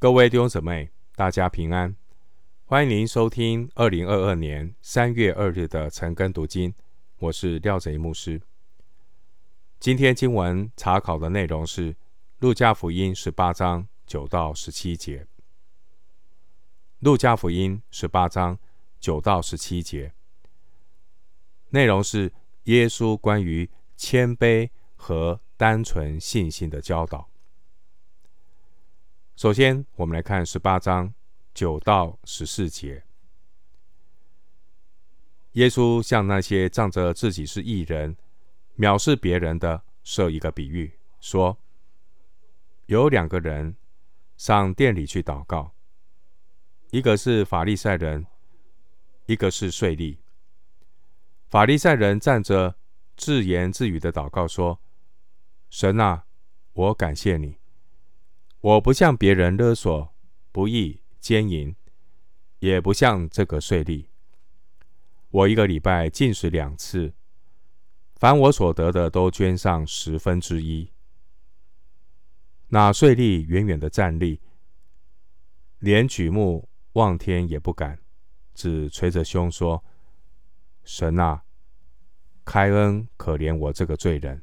各位弟兄姊妹，大家平安！欢迎您收听二零二二年三月二日的晨更读经，我是廖贼牧师。今天经文查考的内容是《路加福音》十八章九到十七节，《路加福音》十八章九到十七节，内容是耶稣关于谦卑和单纯信心的教导。首先，我们来看十八章九到十四节。耶稣向那些仗着自己是义人、藐视别人的设一个比喻，说：有两个人上殿里去祷告，一个是法利赛人，一个是税吏。法利赛人站着自言自语的祷告说：神啊，我感谢你。我不向别人勒索、不义、奸淫，也不像这个税吏。我一个礼拜禁食两次，凡我所得的都捐上十分之一。那税吏远远的站立，连举目望天也不敢，只捶着胸说：“神啊，开恩可怜我这个罪人。”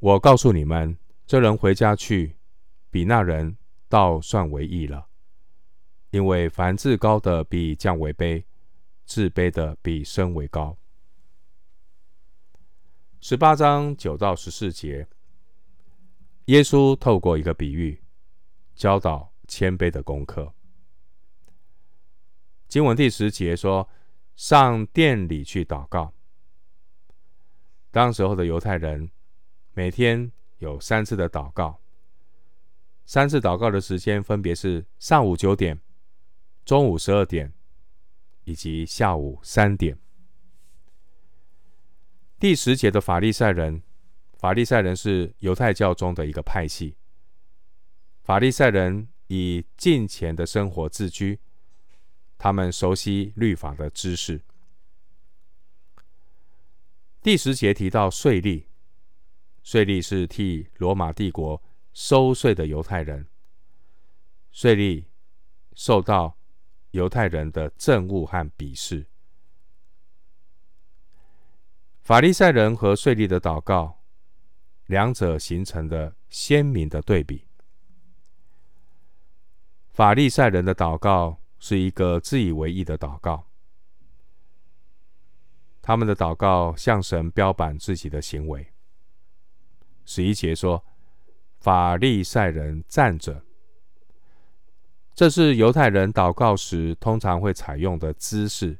我告诉你们。这人回家去，比那人倒算为义了，因为凡自高的比降为卑，自卑的比升为高。十八章九到十四节，耶稣透过一个比喻，教导谦卑的功课。经文第十节说：“上殿里去祷告。”当时候的犹太人每天。有三次的祷告，三次祷告的时间分别是上午九点、中午十二点以及下午三点。第十节的法利赛人，法利赛人是犹太教中的一个派系。法利赛人以近前的生活自居，他们熟悉律法的知识。第十节提到税吏。税吏是替罗马帝国收税的犹太人，税吏受到犹太人的憎恶和鄙视。法利赛人和税吏的祷告，两者形成的鲜明的对比。法利赛人的祷告是一个自以为义的祷告，他们的祷告向神标榜自己的行为。十一节说，法利赛人站着，这是犹太人祷告时通常会采用的姿势，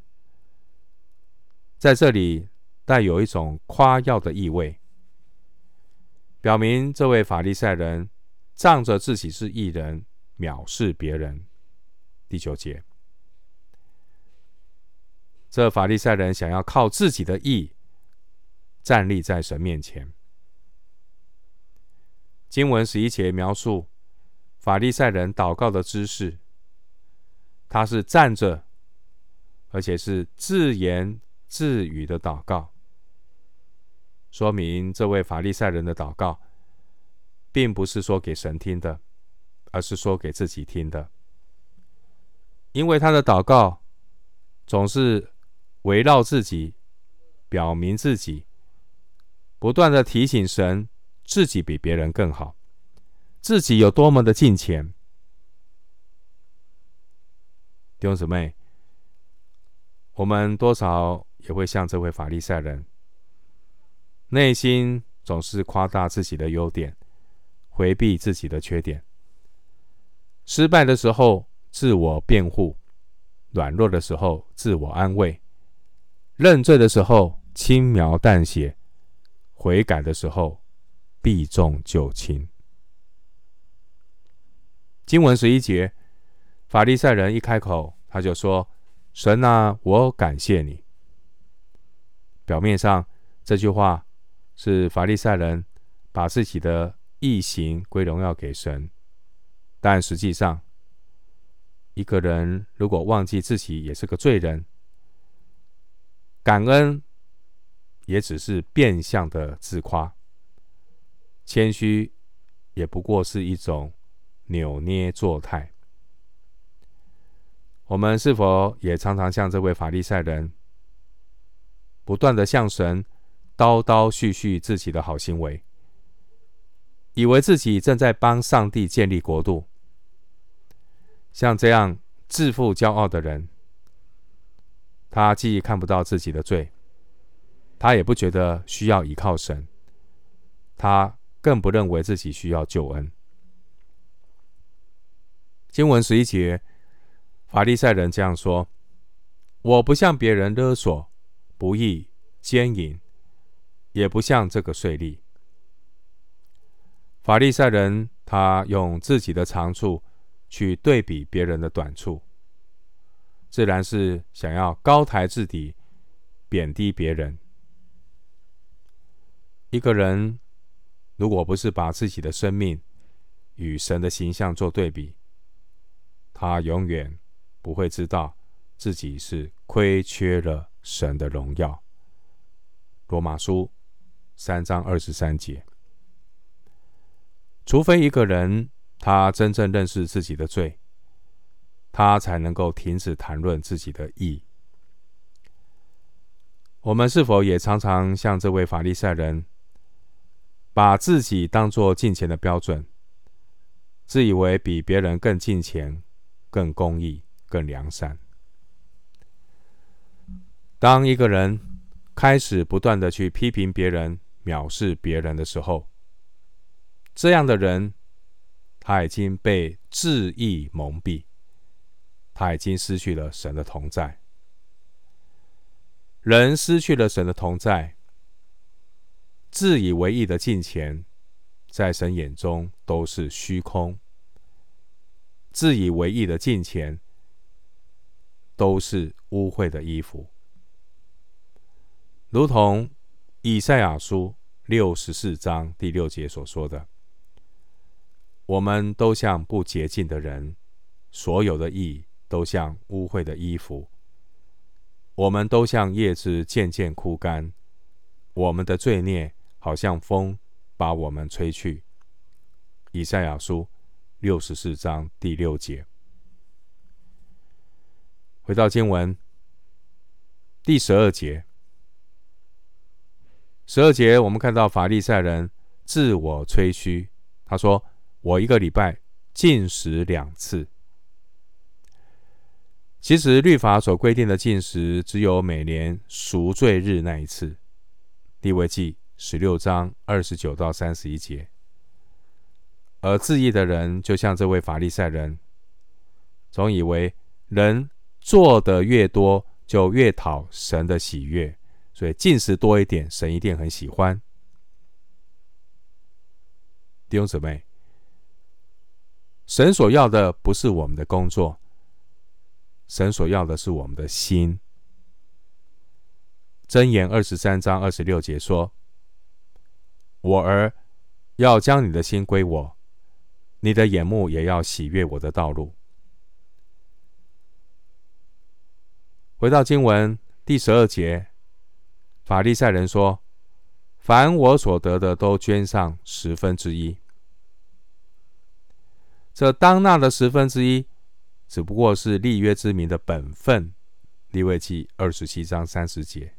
在这里带有一种夸耀的意味，表明这位法利赛人仗着自己是义人，藐视别人。第九节，这法利赛人想要靠自己的义站立在神面前。经文十一节描述法利赛人祷告的姿势，他是站着，而且是自言自语的祷告，说明这位法利赛人的祷告，并不是说给神听的，而是说给自己听的，因为他的祷告总是围绕自己，表明自己，不断的提醒神。自己比别人更好，自己有多么的敬虔。弟兄姊妹，我们多少也会像这位法利赛人，内心总是夸大自己的优点，回避自己的缺点。失败的时候自我辩护，软弱的时候自我安慰，认罪的时候轻描淡写，悔改的时候。避重就轻。经文十一节，法利赛人一开口，他就说：“神啊，我感谢你。”表面上这句话是法利赛人把自己的义行归荣耀给神，但实际上，一个人如果忘记自己也是个罪人，感恩也只是变相的自夸。谦虚也不过是一种扭捏作态。我们是否也常常像这位法利赛人，不断地向神叨叨絮絮自己的好行为，以为自己正在帮上帝建立国度？像这样自负骄傲的人，他既看不到自己的罪，他也不觉得需要依靠神，他更不认为自己需要救恩。经文十一节，法利赛人这样说：“我不向别人勒索、不义、奸淫，也不像这个税吏。”法利赛人他用自己的长处去对比别人的短处，自然是想要高抬自己，贬低别人。一个人如果不是把自己的生命与神的形象做对比，他永远不会知道自己是亏缺了神的荣耀。罗马书三章二十三节。除非一个人他真正认识自己的罪，他才能够停止谈论自己的义。我们是否也常常像这位法利赛人，把自己当作敬虔的标准，自以为比别人更敬虔？更公义、更良善。当一个人开始不断的去批评别人、藐视别人的时候，这样的人他已经被自义蒙蔽，他已经失去了神的同在。人失去了神的同在，自以为义的敬虔，在神眼中都是虚空。自以为义的敬虔，都是污秽的衣服，如同以赛亚书六十四章第六节所说的：“我们都像不洁净的人，所有的义都像污秽的衣服，我们都像叶子渐渐枯干，我们的罪孽好像风把我们吹去。”以赛亚书。六十四章第六节，回到经文第十二节。十二节，我们看到法利赛人自我吹嘘，他说：“我一个礼拜禁食两次。”其实律法所规定的禁食，只有每年赎罪日那一次。利未记十六章二十九到三十一节。而自义的人，就像这位法利赛人，总以为人做的越多，就越讨神的喜悦，所以进食多一点，神一定很喜欢。弟兄姊妹，神所要的不是我们的工作，神所要的是我们的心。箴言二十三章二十六节说：“我儿要将你的心归我。”你的眼目也要喜悦我的道路。回到经文第十二节，法利赛人说：“凡我所得的，都捐上十分之一。”这当纳的十分之一，只不过是立约之民的本分。利未记二十七章三十节。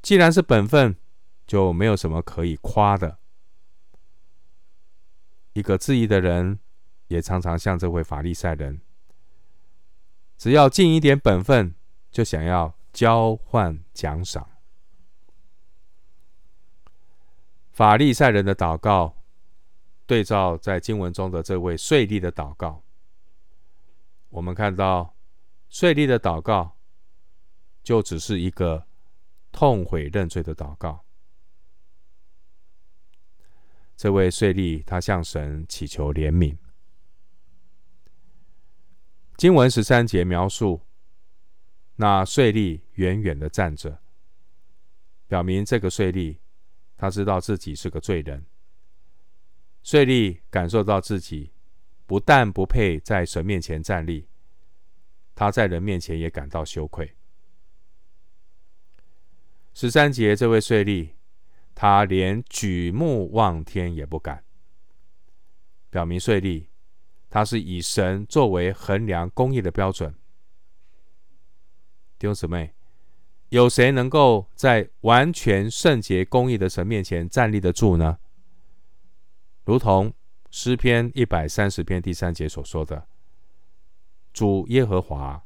既然是本分，就没有什么可以夸的。一个质疑的人，也常常像这位法利赛人，只要尽一点本分，就想要交换奖赏。法利赛人的祷告，对照在经文中的这位税吏的祷告，我们看到税吏的祷告，就只是一个痛悔认罪的祷告。这位税吏，他向神祈求怜悯。经文十三节描述，那税吏远远的站着，表明这个税吏他知道自己是个罪人。税吏感受到自己不但不配在神面前站立，他在人面前也感到羞愧。十三节，这位税吏。他连举目望天也不敢，表明税吏他是以神作为衡量公义的标准。弟兄姊妹，有谁能够在完全圣洁公义的神面前站立得住呢？如同诗篇一百三十篇第三节所说的：“主耶和华，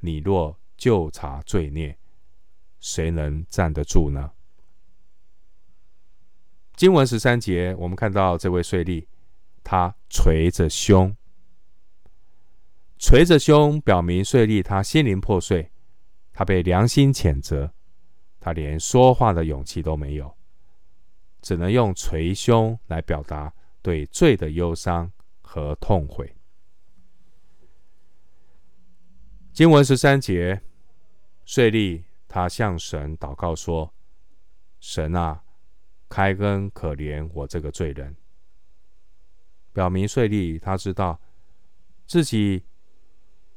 你若就查罪孽，谁能站得住呢？”经文十三节，我们看到这位税吏，他捶着胸，捶着胸，表明税吏他心灵破碎，他被良心谴责，他连说话的勇气都没有，只能用捶胸来表达对罪的忧伤和痛悔。经文十三节，税吏他向神祷告说：“神啊！”开恩可怜我这个罪人，表明税吏他知道自己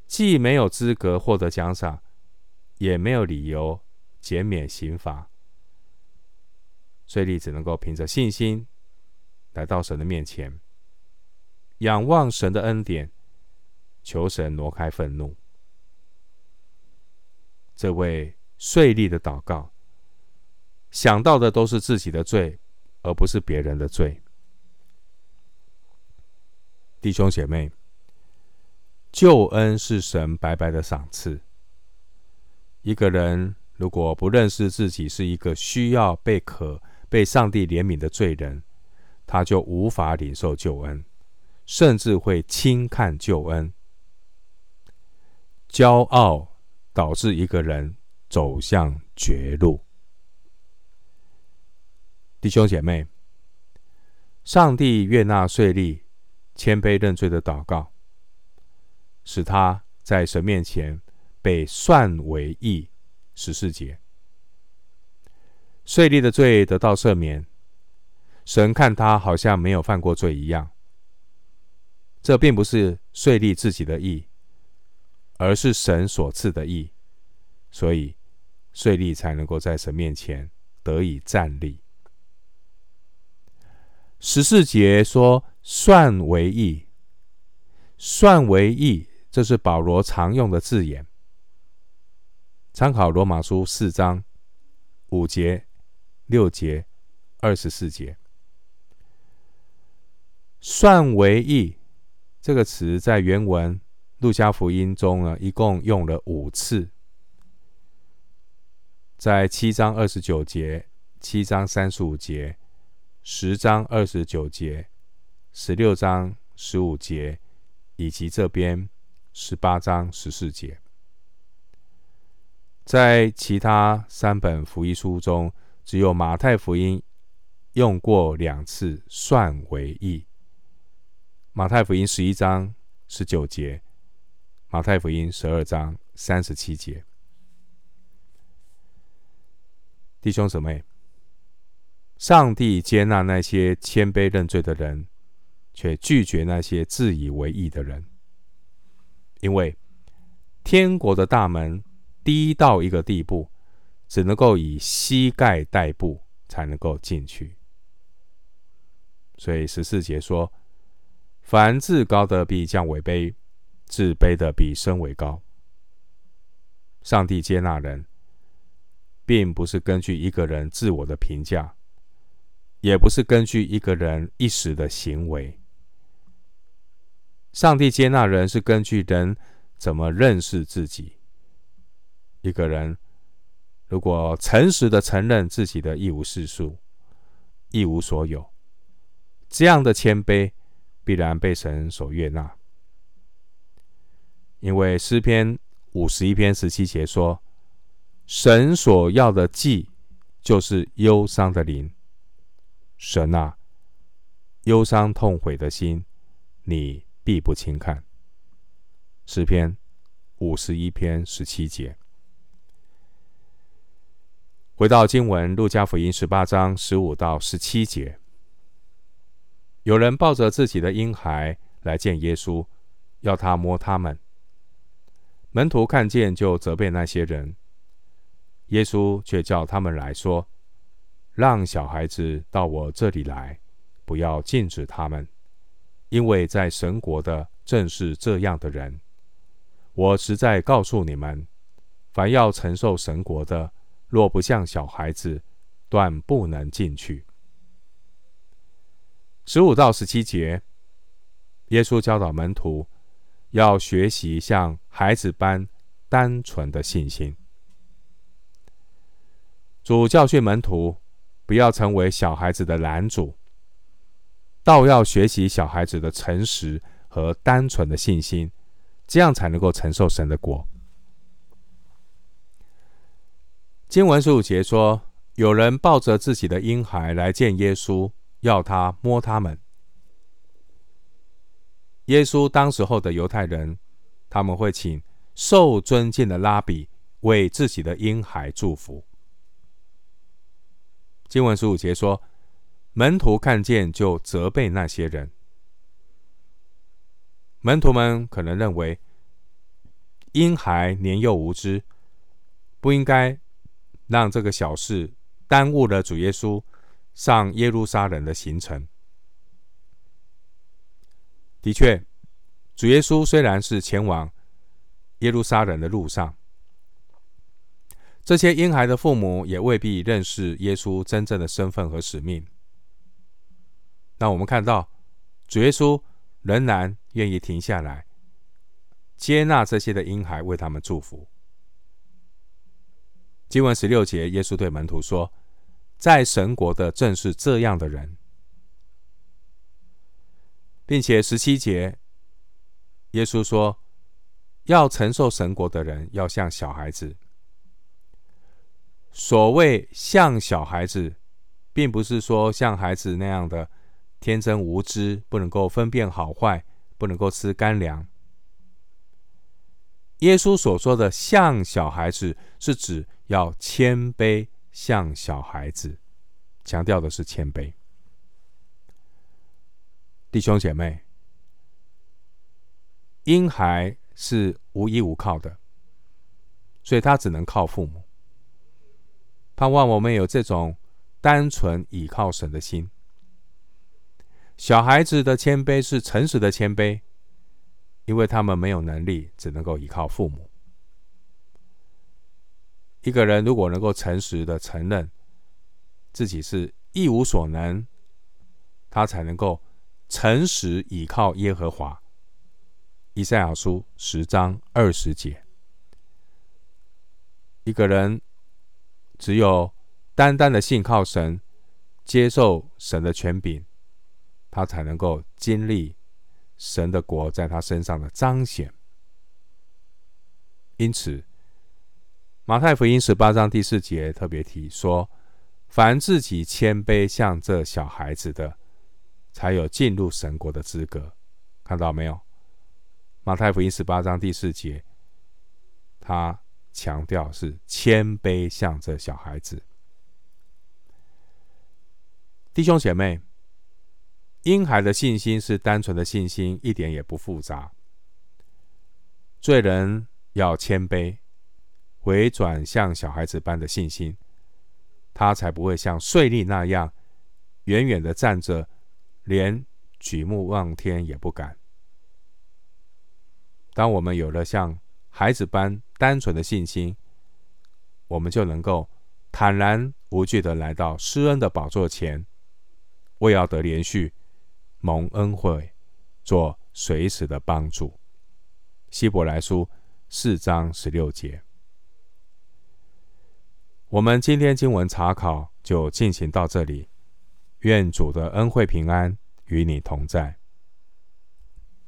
既没有资格获得奖赏，也没有理由减免刑罚，税吏只能够凭着信心来到神的面前，仰望神的恩典，求神挪开愤怒。这位税吏的祷告。想到的都是自己的罪，而不是别人的罪。弟兄姐妹，救恩是神白白的赏赐。一个人如果不认识自己是一个需要被可被上帝怜悯的罪人，他就无法领受救恩，甚至会轻看救恩。骄傲导致一个人走向绝路。弟兄姐妹，上帝悦纳税吏谦卑认罪的祷告，使他在神面前被算为义。十四节，税吏的罪得到赦免，神看他好像没有犯过罪一样。这并不是税吏自己的义，而是神所赐的义，所以税吏才能够在神面前得以站立。十四节说“算为义”，“算为义”，这是保罗常用的字眼。参考罗马书四章五节、六节、二十四节，“算为义”这个词在原文路加福音中呢，一共用了五次，在七章二十九节、七章三十五节。十章二十九节、十六章十五节，以及这边十八章十四节，在其他三本福音书中，只有马太福音用过两次“算为义”。马太福音十一章十九节，马太福音十二章三十七节。弟兄姊妹。上帝接纳那些谦卑认罪的人，却拒绝那些自以为义的人，因为天国的大门低到一个地步，只能够以膝盖代步才能够进去。所以十四节说：“凡自高的必降为卑，自卑的必升为高。”上帝接纳人，并不是根据一个人自我的评价。也不是根据一个人一时的行为，上帝接纳人是根据人怎么认识自己。一个人如果诚实的承认自己的一无是处、一无所有，这样的谦卑必然被神所悦纳。因为诗篇五十一篇十七节说：“神所要的祭，就是忧伤的灵。”神啊，忧伤痛悔的心，你必不轻看。诗篇五十一篇十七节。回到经文，路加福音十八章十五到十七节，有人抱着自己的婴孩来见耶稣，要他摸他们。门徒看见，就责备那些人。耶稣却叫他们来说。让小孩子到我这里来，不要禁止他们，因为在神国的正是这样的人。我实在告诉你们，凡要承受神国的，若不像小孩子，断不能进去。十五到十七节，耶稣教导门徒要学习像孩子般单纯的信心。主教训门徒不要成为小孩子的拦阻，倒要学习小孩子的诚实和单纯的信心，这样才能够承受神的果。经文十五节说，有人抱着自己的婴孩来见耶稣，要他摸他们。耶稣当时候的犹太人，他们会请受尊敬的拉比为自己的婴孩祝福。经文十五节说，门徒看见就责备那些人。门徒们可能认为，婴孩年幼无知，不应该。让这个小事耽误了主耶稣上耶路撒冷的行程。的确，主耶稣虽然是前往耶路撒冷的路上，这些婴孩的父母也未必认识耶稣真正的身份和使命。那我们看到，主耶稣仍然愿意停下来，接纳这些的婴孩，为他们祝福。经文十六节，耶稣对门徒说：“在神国的正是这样的人。”并且十七节，耶稣说：“要承受神国的人，要像小孩子。”所谓像小孩子，并不是说像孩子那样的天真无知，不能够分辨好坏，不能够吃干粮。耶稣所说的像小孩子，是指要谦卑，像小孩子，强调的是谦卑。弟兄姐妹，婴孩是无依无靠的，所以他只能靠父母。盼望我们有这种单纯倚靠神的心。小孩子的谦卑是诚实的谦卑。因为他们没有能力，只能够依靠父母。一个人如果能够诚实的承认自己是一无所能，他才能够诚实倚靠耶和华。以赛亚书十章二十节。一个人只有单单的信靠神，接受神的权柄，他才能够经历。神的国在他身上的彰显，因此马太福音十八章第四节特别提说：“凡自己谦卑像这小孩子的，才有进入神国的资格。”看到没有？马太福音十八章第四节，他强调是谦卑像这小孩子。弟兄姐妹。婴孩的信心是单纯的信心，一点也不复杂。罪人要谦卑，回转像小孩子般的信心，他才不会像税吏那样远远的站着，连举目望天也不敢。当我们有了像孩子般单纯的信心，我们就能够坦然无惧的来到施恩的宝座前，为要得连续。蒙恩惠，做随时的帮助。希伯来书四章十六节。我们今天经文查考就进行到这里。愿主的恩惠平安与你同在。